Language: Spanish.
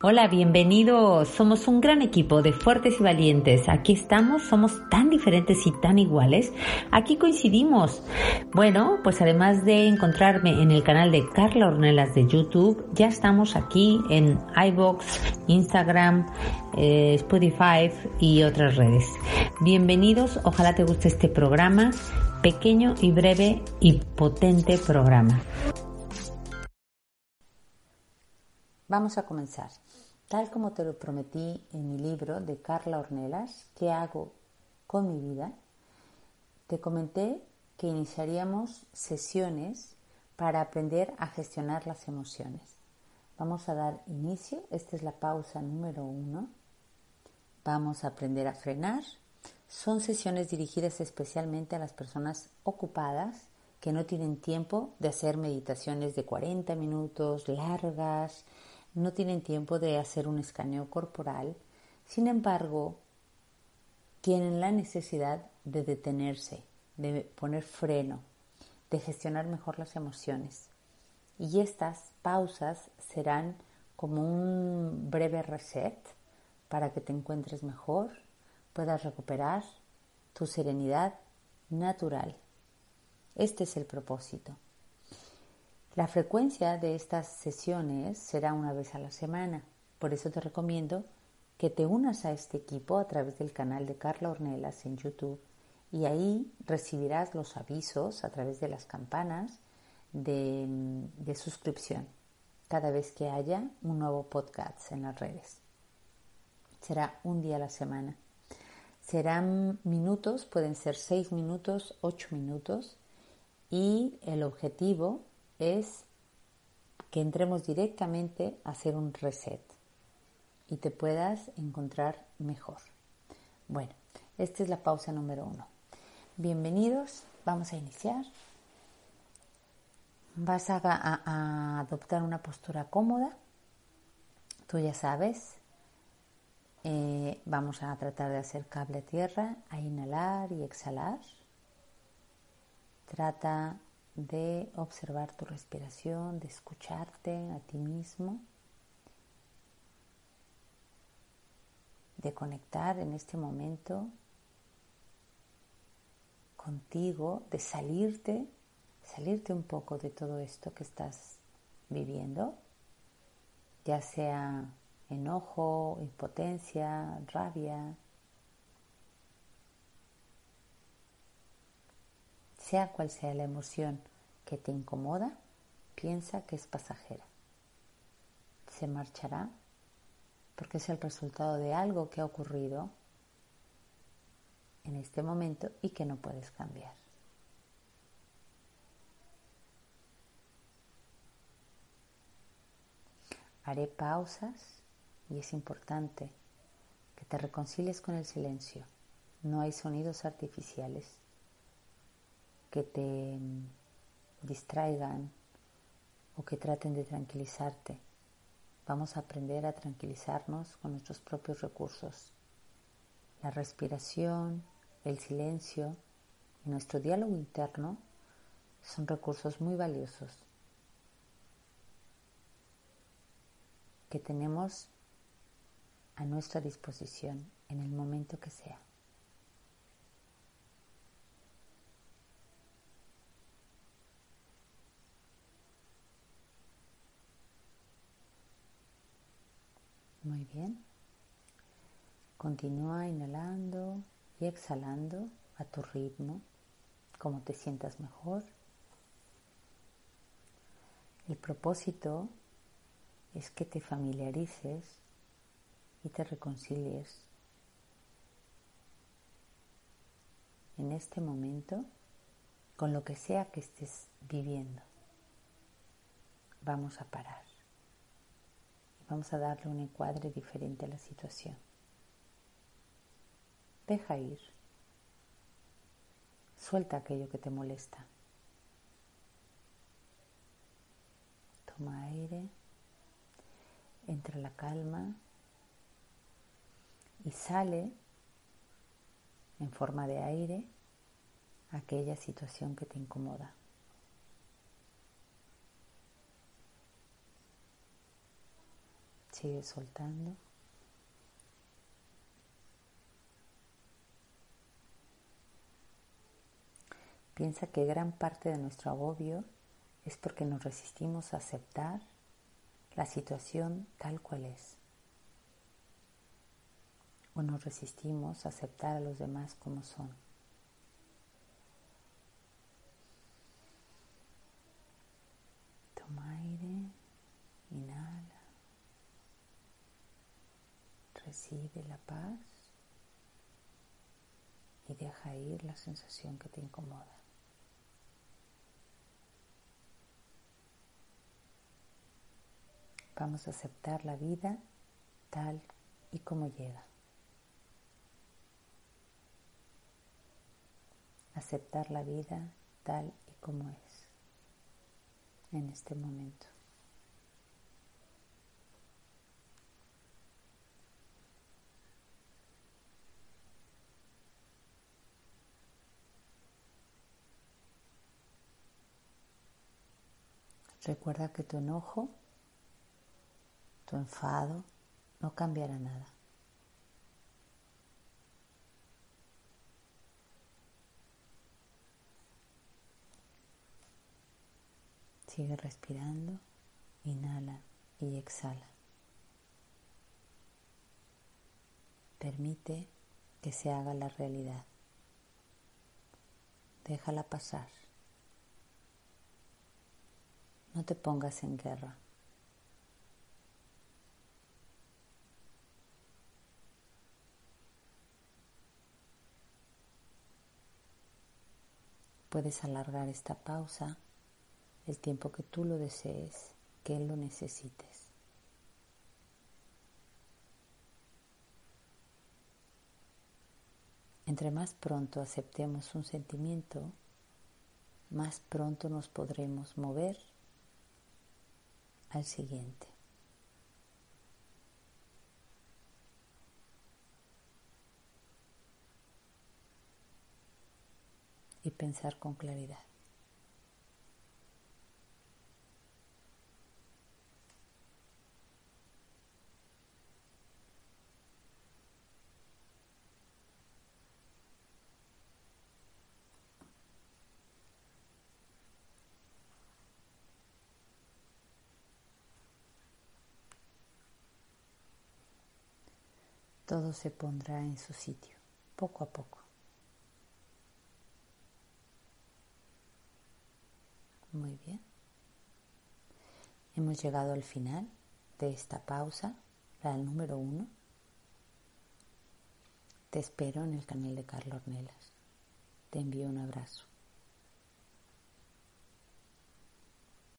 Hola, bienvenidos. Somos un gran equipo de fuertes y valientes. Aquí estamos, somos tan diferentes y tan iguales. Aquí coincidimos. Bueno, pues además de encontrarme en el canal de Carla Ornelas de YouTube, ya estamos aquí en iBox, Instagram, eh, Spotify y otras redes. Bienvenidos, ojalá te guste este programa, pequeño y breve y potente programa. Vamos a comenzar. Tal como te lo prometí en mi libro de Carla Ornelas, ¿qué hago con mi vida? Te comenté que iniciaríamos sesiones para aprender a gestionar las emociones. Vamos a dar inicio, esta es la pausa número uno. Vamos a aprender a frenar. Son sesiones dirigidas especialmente a las personas ocupadas que no tienen tiempo de hacer meditaciones de 40 minutos largas, no tienen tiempo de hacer un escaneo corporal, sin embargo, tienen la necesidad de detenerse, de poner freno, de gestionar mejor las emociones. Y estas pausas serán como un breve reset para que te encuentres mejor, puedas recuperar tu serenidad natural. Este es el propósito. La frecuencia de estas sesiones será una vez a la semana. Por eso te recomiendo que te unas a este equipo a través del canal de Carla Ornelas en YouTube y ahí recibirás los avisos a través de las campanas de, de suscripción cada vez que haya un nuevo podcast en las redes. Será un día a la semana. Serán minutos, pueden ser seis minutos, ocho minutos y el objetivo es que entremos directamente a hacer un reset y te puedas encontrar mejor. Bueno, esta es la pausa número uno. Bienvenidos, vamos a iniciar. Vas a, adoptar una postura cómoda, tú ya sabes. Eh, vamos a tratar de hacer cable a tierra, a inhalar y exhalar. Trata de observar tu respiración, de escucharte a ti mismo, de conectar en este momento contigo, de salirte, salirte un poco de todo esto que estás viviendo, ya sea enojo, impotencia, rabia, sea cual sea la emoción que te incomoda, piensa que es pasajera. Se marchará porque es el resultado de algo que ha ocurrido en este momento y que no puedes cambiar. Haré pausas y es importante que te reconcilies con el silencio. No hay sonidos artificiales que te distraigan o que traten de tranquilizarte. Vamos a aprender a tranquilizarnos con nuestros propios recursos. La respiración, el silencio y nuestro diálogo interno son recursos muy valiosos que tenemos a nuestra disposición en el momento que sea. Muy bien. Continúa inhalando y exhalando a tu ritmo, como te sientas mejor. El propósito es que te familiarices y te reconcilies en este momento con lo que sea que estés viviendo. Vamos a parar. Vamos a darle un encuadre diferente a la situación. Deja ir. Suelta aquello que te molesta. Toma aire. Entra la calma. Y sale en forma de aire aquella situación que te incomoda. Sigue soltando. Piensa que gran parte de nuestro agobio es porque nos resistimos a aceptar la situación tal cual es. O nos resistimos a aceptar a los demás como son. Toma aire, inhala, recibe la paz y deja ir la sensación que te incomoda. Vamos a aceptar la vida tal y como llega. Aceptar la vida tal y como es en este momento. Recuerda que tu enojo tu enfado, no cambiará nada. Sigue respirando, inhala y exhala. Permite que se haga la realidad. Déjala pasar. No te pongas en guerra. Puedes alargar esta pausa el tiempo que tú lo desees, que lo necesites. Entre más pronto aceptemos un sentimiento, más pronto nos podremos mover al siguiente. y pensar con claridad. Todo se pondrá en su sitio, poco a poco. Muy bien. Hemos llegado al final de esta pausa, la número uno. Te espero en el canal de Carlos Ornelas. Te envío un abrazo.